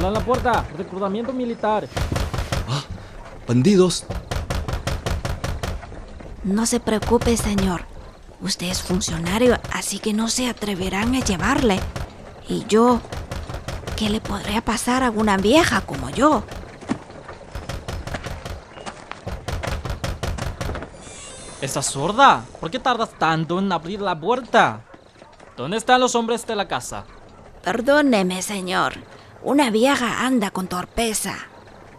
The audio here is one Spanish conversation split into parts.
Abran la puerta. Reclutamiento militar. Ah, bandidos. No se preocupe, señor. Usted es funcionario, así que no se atreverán a llevarle. Y yo, ¿qué le podría pasar a una vieja como yo? ¿Estás sorda? ¿Por qué tardas tanto en abrir la puerta? ¿Dónde están los hombres de la casa? Perdóneme, señor. Una vieja anda con torpeza.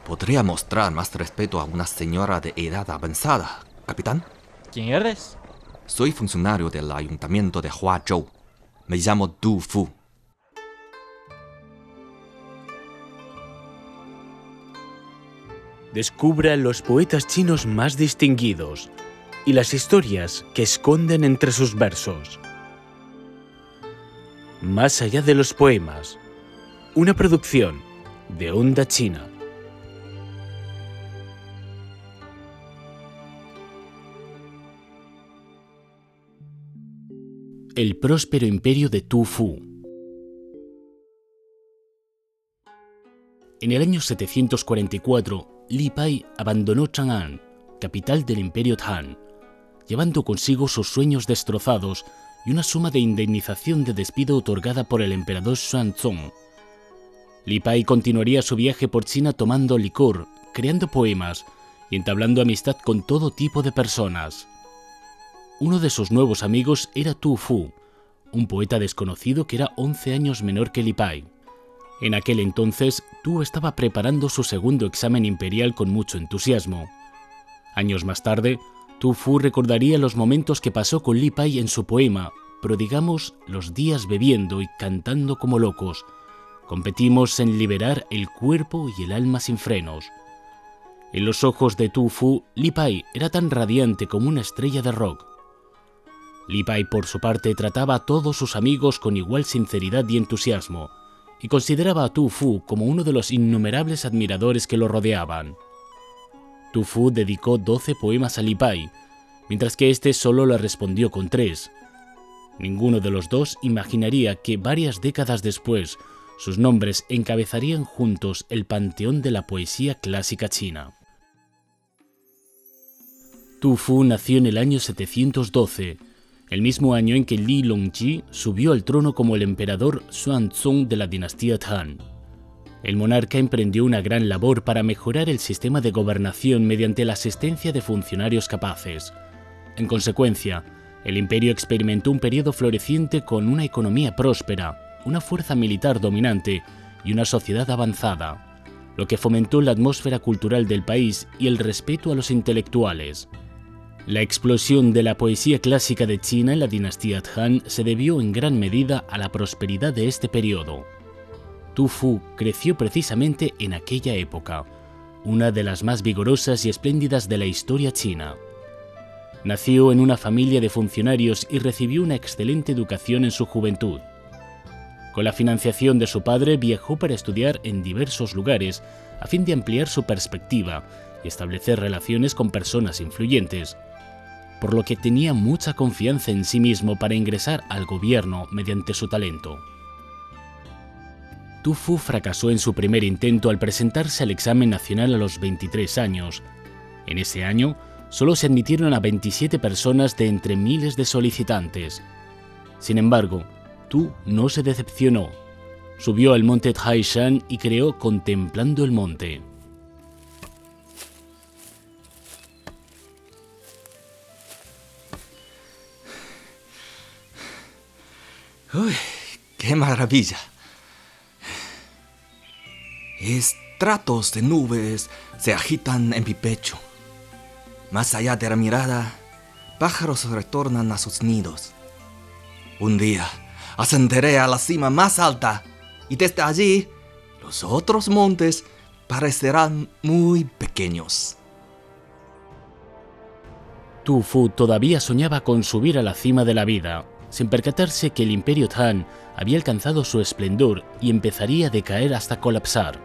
Podría mostrar más respeto a una señora de edad avanzada, capitán. ¿Quién eres? Soy funcionario del ayuntamiento de Huazhou. Me llamo Du Fu. Descubra los poetas chinos más distinguidos y las historias que esconden entre sus versos. Más allá de los poemas, una producción de Onda China. El próspero imperio de Tu Fu. En el año 744, Li Pai abandonó Chang'an, capital del imperio Han, llevando consigo sus sueños destrozados y una suma de indemnización de despido otorgada por el emperador Xuanzong. Li Pai continuaría su viaje por China tomando licor, creando poemas y entablando amistad con todo tipo de personas. Uno de sus nuevos amigos era Tu Fu, un poeta desconocido que era 11 años menor que Li Pai. En aquel entonces, Tu estaba preparando su segundo examen imperial con mucho entusiasmo. Años más tarde, Tu Fu recordaría los momentos que pasó con Li Pai en su poema, pero digamos los días bebiendo y cantando como locos. Competimos en liberar el cuerpo y el alma sin frenos. En los ojos de Tu Fu, Li Pai era tan radiante como una estrella de rock. Li Pai, por su parte, trataba a todos sus amigos con igual sinceridad y entusiasmo, y consideraba a Tu Fu como uno de los innumerables admiradores que lo rodeaban. Tu Fu dedicó 12 poemas a Li Pai, mientras que este solo le respondió con tres. Ninguno de los dos imaginaría que varias décadas después sus nombres encabezarían juntos el panteón de la poesía clásica china. Tu Fu nació en el año 712, el mismo año en que Li Longji subió al trono como el emperador Xuanzong de la dinastía Han. El monarca emprendió una gran labor para mejorar el sistema de gobernación mediante la asistencia de funcionarios capaces. En consecuencia, el imperio experimentó un periodo floreciente con una economía próspera, una fuerza militar dominante y una sociedad avanzada, lo que fomentó la atmósfera cultural del país y el respeto a los intelectuales. La explosión de la poesía clásica de China en la dinastía Han se debió en gran medida a la prosperidad de este periodo. Tu Fu creció precisamente en aquella época, una de las más vigorosas y espléndidas de la historia china. Nació en una familia de funcionarios y recibió una excelente educación en su juventud. Con la financiación de su padre viajó para estudiar en diversos lugares a fin de ampliar su perspectiva y establecer relaciones con personas influyentes, por lo que tenía mucha confianza en sí mismo para ingresar al gobierno mediante su talento. Tu Fu fracasó en su primer intento al presentarse al examen nacional a los 23 años. En ese año, solo se admitieron a 27 personas de entre miles de solicitantes. Sin embargo, Tu no se decepcionó. Subió al monte Taishan y creó Contemplando el Monte. ¡Uy! ¡Qué maravilla! Estratos de nubes se agitan en mi pecho. Más allá de la mirada, pájaros retornan a sus nidos. Un día ascenderé a la cima más alta y desde allí los otros montes parecerán muy pequeños. Tu Fu todavía soñaba con subir a la cima de la vida, sin percatarse que el imperio Han había alcanzado su esplendor y empezaría a decaer hasta colapsar.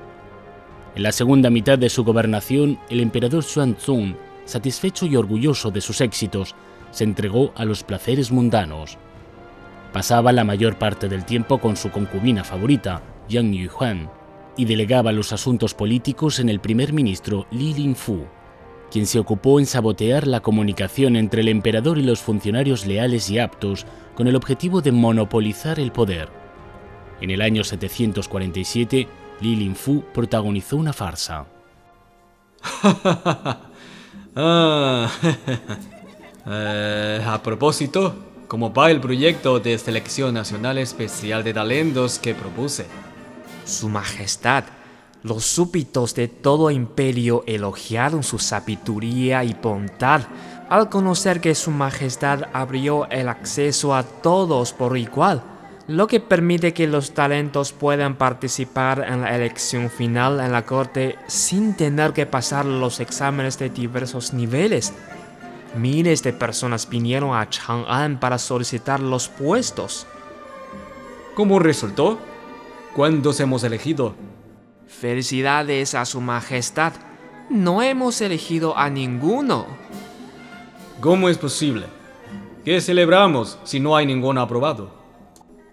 En la segunda mitad de su gobernación, el emperador Xuanzong, satisfecho y orgulloso de sus éxitos, se entregó a los placeres mundanos. Pasaba la mayor parte del tiempo con su concubina favorita, Yang Yuhuan, y delegaba los asuntos políticos en el primer ministro Li Linfu, quien se ocupó en sabotear la comunicación entre el emperador y los funcionarios leales y aptos con el objetivo de monopolizar el poder. En el año 747, Li Linfu protagonizó una farsa. Ah, eh, a propósito, ¿cómo va el proyecto de selección nacional especial de talentos que propuse? Su Majestad, los súbditos de todo imperio elogiaron su sabiduría y bondad al conocer que Su Majestad abrió el acceso a todos por igual, lo que permite que los talentos puedan participar en la elección final en la corte sin tener que pasar los exámenes de diversos niveles. Miles de personas vinieron a Chang'an para solicitar los puestos. ¿Cómo resultó? ¿Cuántos hemos elegido? Felicidades a Su Majestad. No hemos elegido a ninguno. ¿Cómo es posible? ¿Qué celebramos si no hay ninguno aprobado?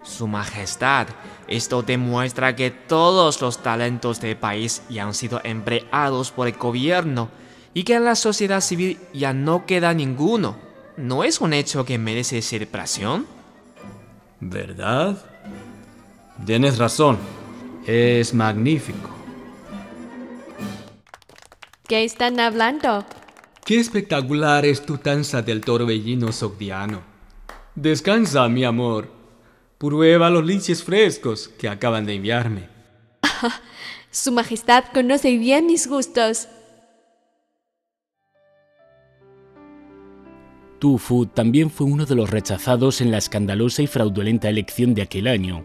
Su Majestad, esto demuestra que todos los talentos del país ya han sido empleados por el gobierno y que en la sociedad civil ya no queda ninguno. ¿No es un hecho que merece celebración? ¿Verdad? Tienes razón. Es magnífico. ¿Qué están hablando? Qué espectacular es tu danza del torbellino sogdiano. Descansa, mi amor. Prueba los liches frescos que acaban de enviarme. Su Majestad conoce bien mis gustos. Tu Fu también fue uno de los rechazados en la escandalosa y fraudulenta elección de aquel año.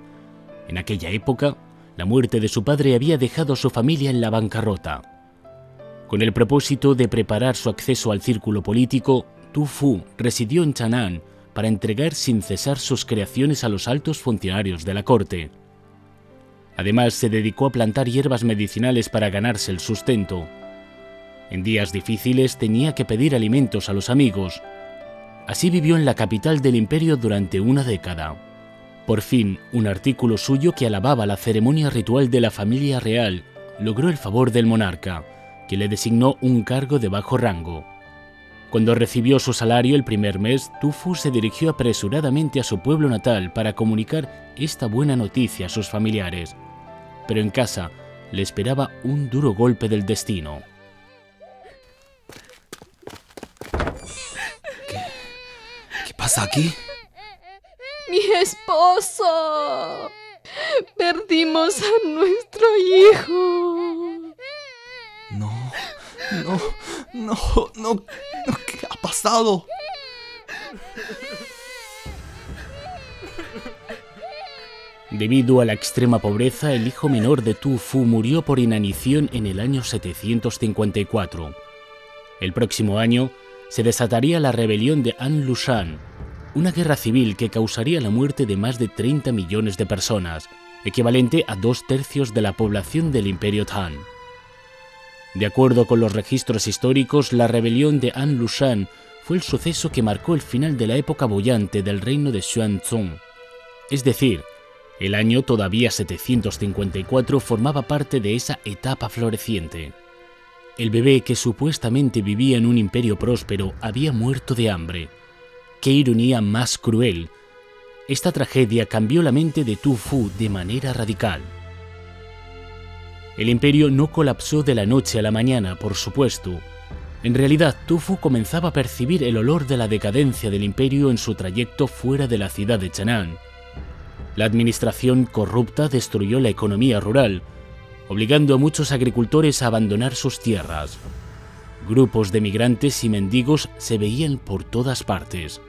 En aquella época, la muerte de su padre había dejado a su familia en la bancarrota. Con el propósito de preparar su acceso al círculo político, Tu Fu residió en Chang'an para entregar sin cesar sus creaciones a los altos funcionarios de la corte. Además, se dedicó a plantar hierbas medicinales para ganarse el sustento. En días difíciles tenía que pedir alimentos a los amigos. Así vivió en la capital del imperio durante una década. Por fin, un artículo suyo que alababa la ceremonia ritual de la familia real logró el favor del monarca, que le designó un cargo de bajo rango. Cuando recibió su salario el primer mes, Tufu se dirigió apresuradamente a su pueblo natal para comunicar esta buena noticia a sus familiares. Pero en casa le esperaba un duro golpe del destino. ¿Qué pasa aquí? Mi esposo. Perdimos a nuestro hijo. No, no, no, no, no, ¿qué ha pasado? Debido a la extrema pobreza, el hijo menor de Tu Fu murió por inanición en el año 754. El próximo año se desataría la rebelión de An Lushan, una guerra civil que causaría la muerte de más de 30 millones de personas, equivalente a dos tercios de la población del Imperio Tang. De acuerdo con los registros históricos, la rebelión de An Lushan fue el suceso que marcó el final de la época bollante del reino de Xuanzong. Es decir, el año todavía 754 formaba parte de esa etapa floreciente. El bebé que supuestamente vivía en un imperio próspero había muerto de hambre. ¡Qué ironía más cruel! Esta tragedia cambió la mente de Tu Fu de manera radical. El imperio no colapsó de la noche a la mañana, por supuesto. En realidad, Tu Fu comenzaba a percibir el olor de la decadencia del imperio en su trayecto fuera de la ciudad de Chang'an. La administración corrupta destruyó la economía rural, obligando a muchos agricultores a abandonar sus tierras. Grupos de migrantes y mendigos se veían por todas partes.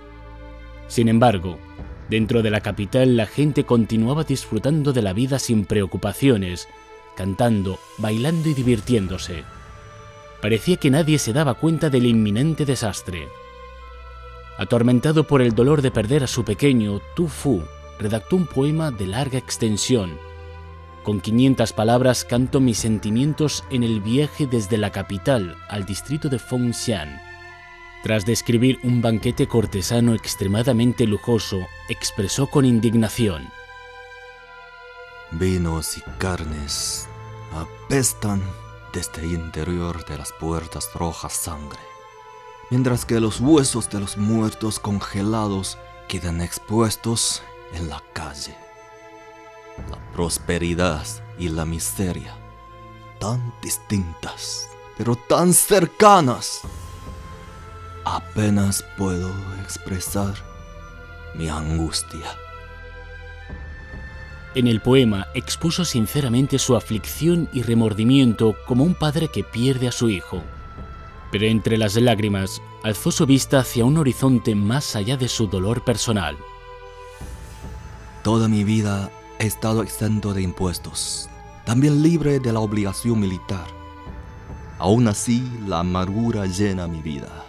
Sin embargo, dentro de la capital la gente continuaba disfrutando de la vida sin preocupaciones, cantando, bailando y divirtiéndose. Parecía que nadie se daba cuenta del inminente desastre. Atormentado por el dolor de perder a su pequeño, Tu Fu redactó un poema de larga extensión. Con 500 palabras canto mis sentimientos en el viaje desde la capital al distrito de Fengxian. Tras describir un banquete cortesano extremadamente lujoso, expresó con indignación. Vinos y carnes apestan desde el interior de las puertas rojas sangre, mientras que los huesos de los muertos congelados quedan expuestos en la calle. La prosperidad y la miseria, tan distintas, pero tan cercanas. Apenas puedo expresar mi angustia. En el poema expuso sinceramente su aflicción y remordimiento como un padre que pierde a su hijo. Pero entre las lágrimas alzó su vista hacia un horizonte más allá de su dolor personal. Toda mi vida estado exento de impuestos, también libre de la obligación militar. Aún así, la amargura llena mi vida.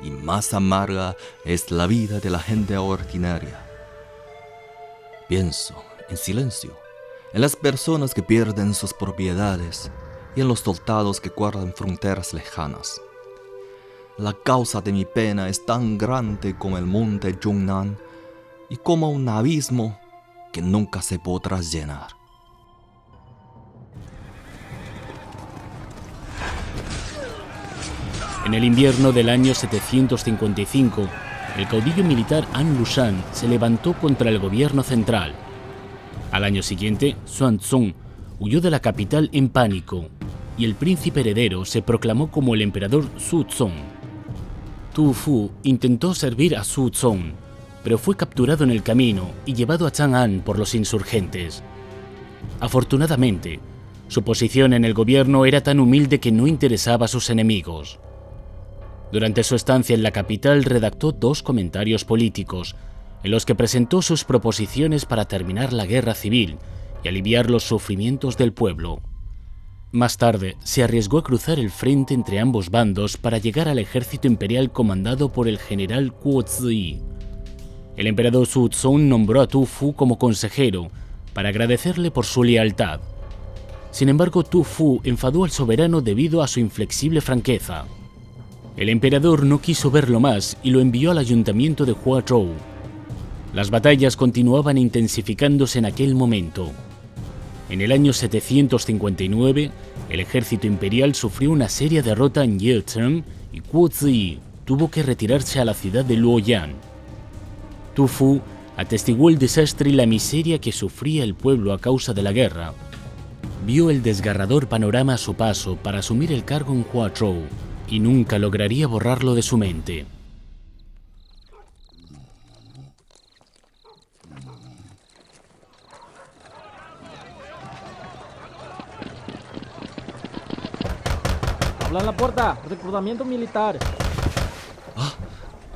Y más amarga es la vida de la gente ordinaria. Pienso, en silencio, en las personas que pierden sus propiedades y en los soldados que guardan fronteras lejanas. La causa de mi pena es tan grande como el monte Yunnan y como un abismo que nunca se podrá llenar. En el invierno del año 755, el caudillo militar An Lushan se levantó contra el gobierno central. Al año siguiente, Xuan Zong huyó de la capital en pánico y el príncipe heredero se proclamó como el emperador Su Zong. Tu Fu intentó servir a Su Zong, pero fue capturado en el camino y llevado a Chang'an por los insurgentes. Afortunadamente, su posición en el gobierno era tan humilde que no interesaba a sus enemigos. Durante su estancia en la capital redactó dos comentarios políticos, en los que presentó sus proposiciones para terminar la guerra civil y aliviar los sufrimientos del pueblo. Más tarde, se arriesgó a cruzar el frente entre ambos bandos para llegar al ejército imperial comandado por el general Guo Ziyi. El emperador Su Zong nombró a Tu Fu como consejero para agradecerle por su lealtad. Sin embargo, Tu Fu enfadó al soberano debido a su inflexible franqueza. El emperador no quiso verlo más y lo envió al ayuntamiento de Huazhou. Las batallas continuaban intensificándose en aquel momento. En el año 759, el ejército imperial sufrió una seria derrota en Yecheng y Guo Ziyi tuvo que retirarse a la ciudad de Luoyang. Tu Fu atestiguó el desastre y la miseria que sufría el pueblo a causa de la guerra. Vio el desgarrador panorama a su paso para asumir el cargo en Huazhou y nunca lograría borrarlo de su mente. Habla en la puerta. Reclutamiento militar.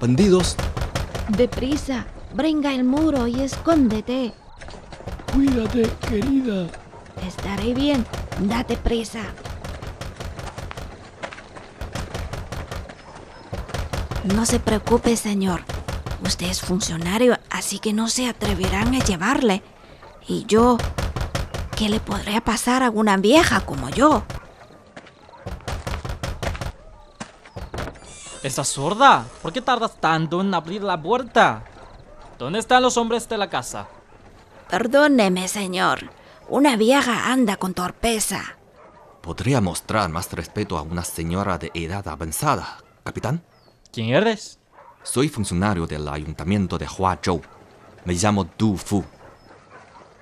Bandidos, Deprisa, brinca el muro y escóndete. Cuídate, querida. Estaré bien. Date prisa. No se preocupe, señor. Usted es funcionario, así que no se atreverán a llevarle. Y yo, ¿qué le podría pasar a una vieja como yo? ¿Estás sorda? ¿Por qué tardas tanto en abrir la puerta? ¿Dónde están los hombres de la casa? Perdóneme, señor. Una vieja anda con torpeza. podría mostrar más respeto a una señora de edad avanzada, capitán. ¿Quién eres? Soy funcionario del ayuntamiento de Huazhou. Me llamo Du Fu.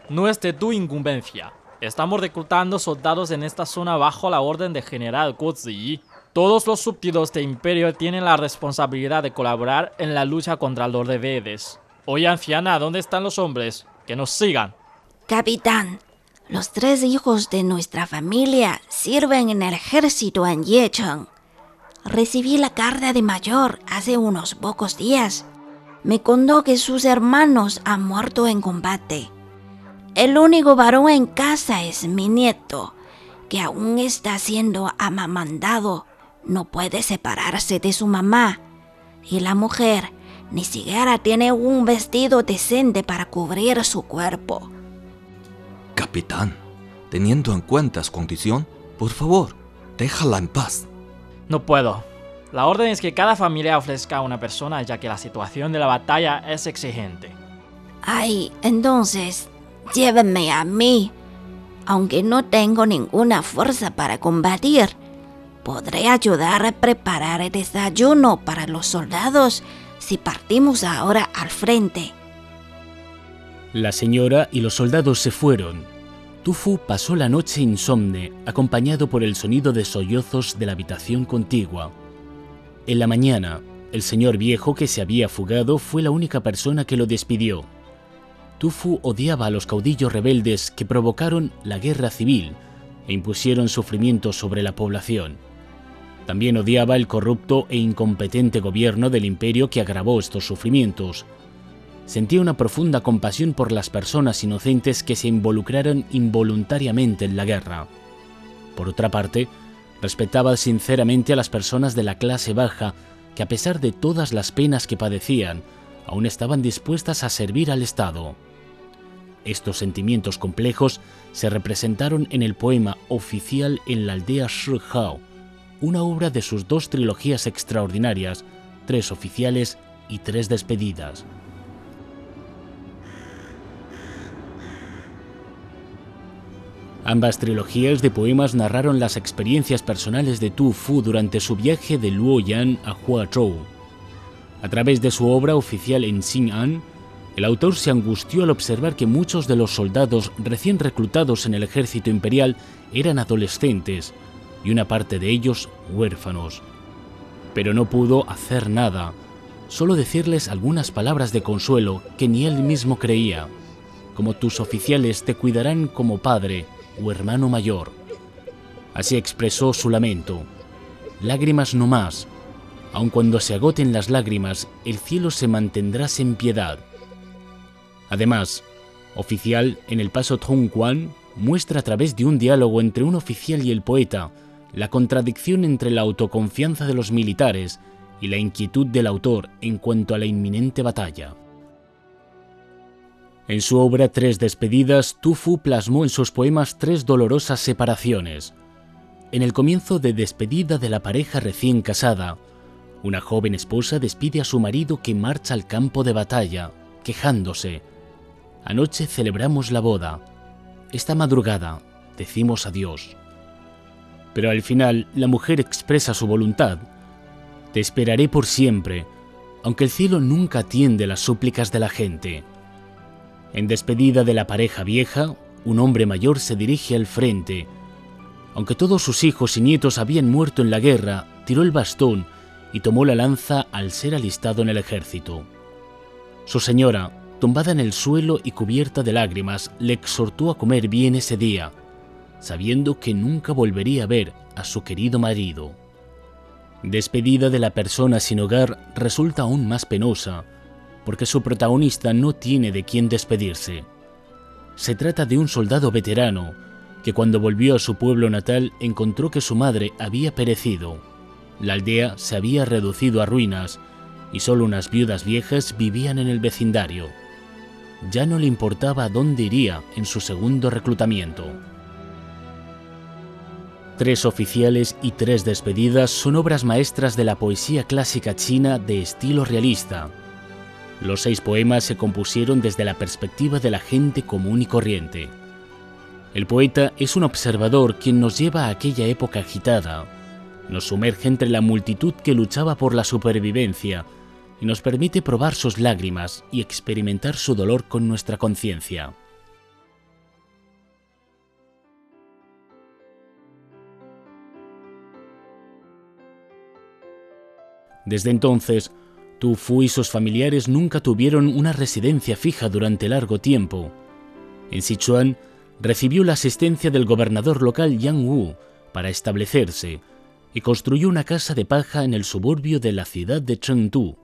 No es de tu incumbencia. Estamos reclutando soldados en esta zona bajo la orden del general Guo Ziyi. Todos los súbditos de imperio tienen la responsabilidad de colaborar en la lucha contra los rebeldes. Oye, anciana, ¿dónde están los hombres? Que nos sigan. Capitán, los tres hijos de nuestra familia sirven en el ejército en Yecheng. Recibí la carta de mayor hace unos pocos días. Me contó que sus hermanos han muerto en combate. El único varón en casa es mi nieto, que aún está siendo amamantado. No puede separarse de su mamá. Y la mujer ni siquiera tiene un vestido decente para cubrir su cuerpo. Capitán, teniendo en cuenta su condición, por favor, déjala en paz. No puedo. La orden es que cada familia ofrezca a una persona ya que la situación de la batalla es exigente. Ay, entonces, llévenme a mí. Aunque no tengo ninguna fuerza para combatir, podré ayudar a preparar el desayuno para los soldados si partimos ahora al frente. La señora y los soldados se fueron. Tufu pasó la noche insomne, acompañado por el sonido de sollozos de la habitación contigua. En la mañana, el señor viejo que se había fugado fue la única persona que lo despidió. Tufu odiaba a los caudillos rebeldes que provocaron la guerra civil e impusieron sufrimientos sobre la población. También odiaba el corrupto e incompetente gobierno del imperio que agravó estos sufrimientos. Sentía una profunda compasión por las personas inocentes que se involucraron involuntariamente en la guerra. Por otra parte, respetaba sinceramente a las personas de la clase baja que a pesar de todas las penas que padecían, aún estaban dispuestas a servir al Estado. Estos sentimientos complejos se representaron en el poema oficial en la aldea Shihao, una obra de sus dos trilogías extraordinarias, Tres oficiales y Tres despedidas. Ambas trilogías de poemas narraron las experiencias personales de Tu Fu durante su viaje de Luoyang a Huazhou. A través de su obra oficial en Xin'an, el autor se angustió al observar que muchos de los soldados recién reclutados en el ejército imperial eran adolescentes y una parte de ellos huérfanos. Pero no pudo hacer nada, solo decirles algunas palabras de consuelo que ni él mismo creía, como tus oficiales te cuidarán como padre o hermano mayor. Así expresó su lamento. Lágrimas no más. Aun cuando se agoten las lágrimas, el cielo se mantendrá sin piedad. Además, oficial en el paso Quan muestra a través de un diálogo entre un oficial y el poeta la contradicción entre la autoconfianza de los militares y la inquietud del autor en cuanto a la inminente batalla. En su obra Tres despedidas, Tufu plasmó en sus poemas tres dolorosas separaciones. En el comienzo de Despedida de la pareja recién casada, una joven esposa despide a su marido que marcha al campo de batalla, quejándose. Anoche celebramos la boda. Esta madrugada decimos adiós. Pero al final la mujer expresa su voluntad. Te esperaré por siempre, aunque el cielo nunca atiende las súplicas de la gente. En despedida de la pareja vieja, un hombre mayor se dirige al frente. Aunque todos sus hijos y nietos habían muerto en la guerra, tiró el bastón y tomó la lanza al ser alistado en el ejército. Su señora, tumbada en el suelo y cubierta de lágrimas, le exhortó a comer bien ese día, sabiendo que nunca volvería a ver a su querido marido. Despedida de la persona sin hogar resulta aún más penosa, porque su protagonista no tiene de quién despedirse. Se trata de un soldado veterano que cuando volvió a su pueblo natal encontró que su madre había perecido. La aldea se había reducido a ruinas y solo unas viudas viejas vivían en el vecindario. Ya no le importaba dónde iría en su segundo reclutamiento. Tres oficiales y tres despedidas son obras maestras de la poesía clásica china de estilo realista, los seis poemas se compusieron desde la perspectiva de la gente común y corriente. El poeta es un observador quien nos lleva a aquella época agitada, nos sumerge entre la multitud que luchaba por la supervivencia y nos permite probar sus lágrimas y experimentar su dolor con nuestra conciencia. Desde entonces, Tu Fu y sus familiares nunca tuvieron una residencia fija durante largo tiempo. En Sichuan recibió la asistencia del gobernador local Yang Wu para establecerse y construyó una casa de paja en el suburbio de la ciudad de Chengdu,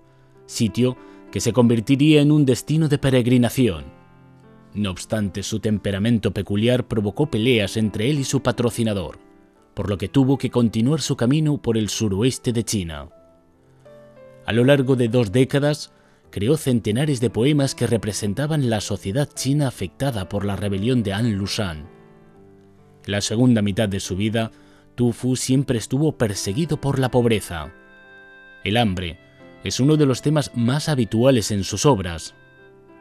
sitio que se convertiría en un destino de peregrinación. No obstante, su temperamento peculiar provocó peleas entre él y su patrocinador, por lo que tuvo que continuar su camino por el suroeste de China. A lo largo de dos décadas, creó centenares de poemas que representaban la sociedad china afectada por la rebelión de An Lushan. La segunda mitad de su vida, Tu Fu siempre estuvo perseguido por la pobreza. El hambre es uno de los temas más habituales en sus obras.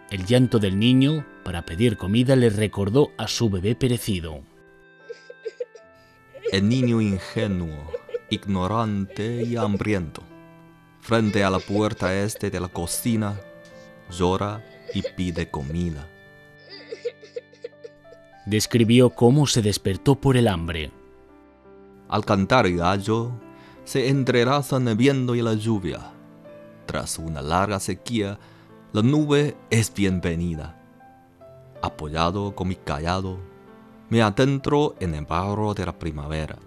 El llanto del niño para pedir comida le recordó a su bebé perecido. El niño ingenuo, ignorante y hambriento, frente a la puerta este de la cocina, llora y pide comida. Describió cómo se despertó por el hambre. Al cantar el gallo, se entrelazan el viento y la lluvia. Tras una larga sequía, la nube es bienvenida. Apoyado con mi callado, me adentro en el barro de la primavera.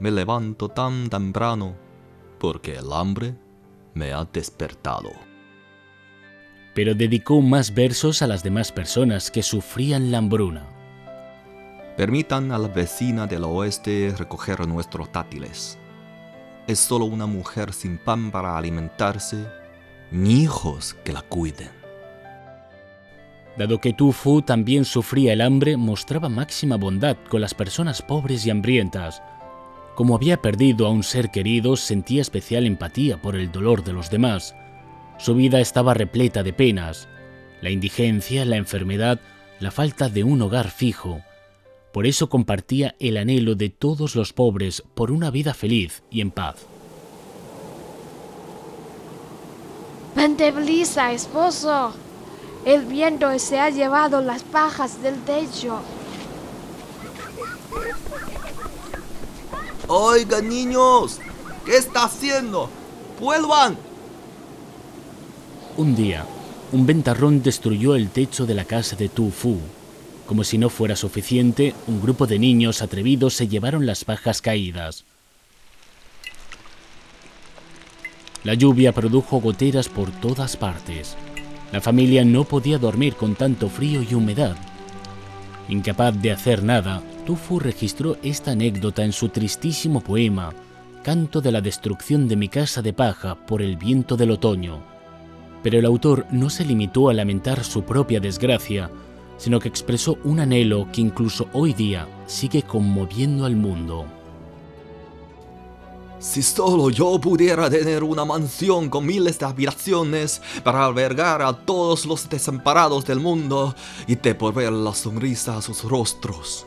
Me levanto tan temprano porque el hambre me ha despertado. Pero dedicó más versos a las demás personas que sufrían la hambruna. Permitan a la vecina del oeste recoger nuestros tátiles. Es solo una mujer sin pan para alimentarse, ni hijos que la cuiden. Dado que Tu Fu también sufría el hambre, mostraba máxima bondad con las personas pobres y hambrientas. Como había perdido a un ser querido, sentía especial empatía por el dolor de los demás. Su vida estaba repleta de penas, la indigencia, la enfermedad, la falta de un hogar fijo. Por eso compartía el anhelo de todos los pobres por una vida feliz y en paz. Vente brisa, esposo. El viento se ha llevado las pajas del techo. Oigan niños, ¿qué está haciendo? ¡Vuelvan! Un día, un ventarrón destruyó el techo de la casa de Tu Fu. Como si no fuera suficiente, un grupo de niños atrevidos se llevaron las pajas caídas. La lluvia produjo goteras por todas partes. La familia no podía dormir con tanto frío y humedad. Incapaz de hacer nada, Tu Fu registró esta anécdota en su tristísimo poema, Canto de la destrucción de mi casa de paja por el viento del otoño. Pero el autor no se limitó a lamentar su propia desgracia, sino que expresó un anhelo que incluso hoy día sigue conmoviendo al mundo. Si solo yo pudiera tener una mansión con miles de habitaciones para albergar a todos los desamparados del mundo y devolver la sonrisa a sus rostros.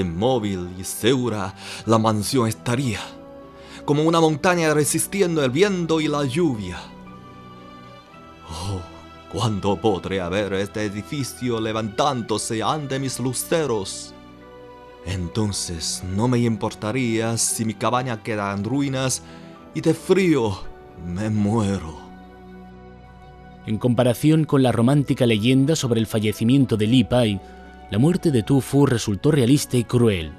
Inmóvil y segura la mansión estaría, como una montaña resistiendo el viento y la lluvia. Oh, ¿cuándo podré ver este edificio levantándose ante mis luceros? Entonces no me importaría si mi cabaña queda en ruinas y de frío me muero. En comparación con la romántica leyenda sobre el fallecimiento de Li Pai, la muerte de Tu Fu resultó realista y cruel.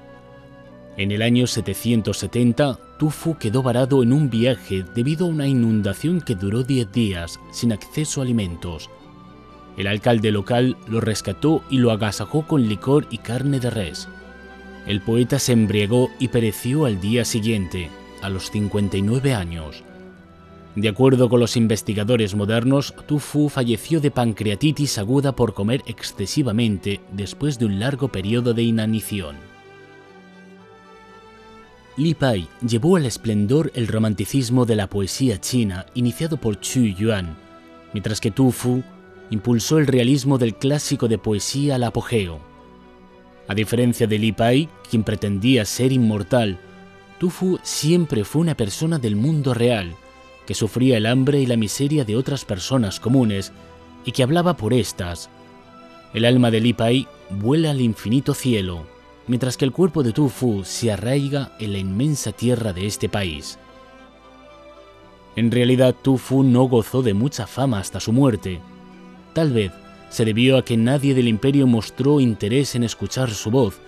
En el año 770, Tu Fu quedó varado en un viaje debido a una inundación que duró 10 días, sin acceso a alimentos. El alcalde local lo rescató y lo agasajó con licor y carne de res. El poeta se embriagó y pereció al día siguiente, a los 59 años. De acuerdo con los investigadores modernos, Tu Fu falleció de pancreatitis aguda por comer excesivamente después de un largo periodo de inanición. Li Pai llevó al esplendor el romanticismo de la poesía china iniciado por Chu Yuan, mientras que Tu Fu impulsó el realismo del clásico de poesía al apogeo. A diferencia de Li Pai, quien pretendía ser inmortal, Tu Fu siempre fue una persona del mundo real, que sufría el hambre y la miseria de otras personas comunes y que hablaba por estas. El alma de Li Pai vuela al infinito cielo, mientras que el cuerpo de Tu Fu se arraiga en la inmensa tierra de este país. En realidad, Tu Fu no gozó de mucha fama hasta su muerte. Tal vez se debió a que nadie del imperio mostró interés en escuchar su voz,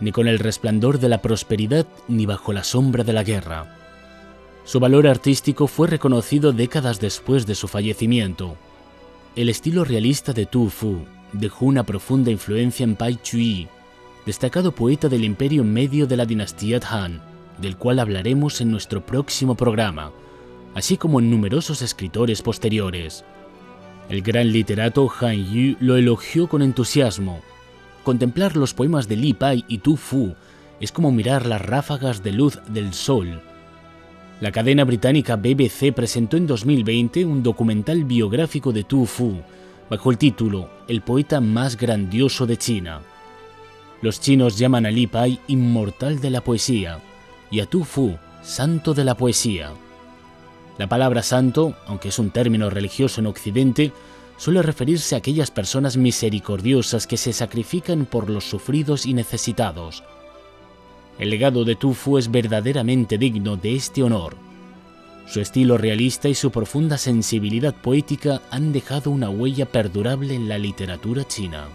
ni con el resplandor de la prosperidad ni bajo la sombra de la guerra. Su valor artístico fue reconocido décadas después de su fallecimiento. El estilo realista de Tu Fu dejó una profunda influencia en Pai Chui, destacado poeta del imperio medio de la dinastía Han, del cual hablaremos en nuestro próximo programa, así como en numerosos escritores posteriores. El gran literato Han Yu lo elogió con entusiasmo. Contemplar los poemas de Li Pai y Tu Fu es como mirar las ráfagas de luz del sol. La cadena británica BBC presentó en 2020 un documental biográfico de Tu Fu, bajo el título El poeta más grandioso de China. Los chinos llaman a Li Pai inmortal de la poesía y a Tu Fu santo de la poesía. La palabra santo, aunque es un término religioso en Occidente, suele referirse a aquellas personas misericordiosas que se sacrifican por los sufridos y necesitados. El legado de Tu Fu es verdaderamente digno de este honor. Su estilo realista y su profunda sensibilidad poética han dejado una huella perdurable en la literatura china.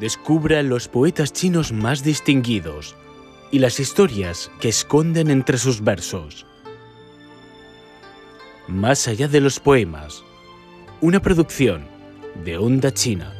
Descubra los poetas chinos más distinguidos y las historias que esconden entre sus versos. Más allá de los poemas, una producción de Onda China.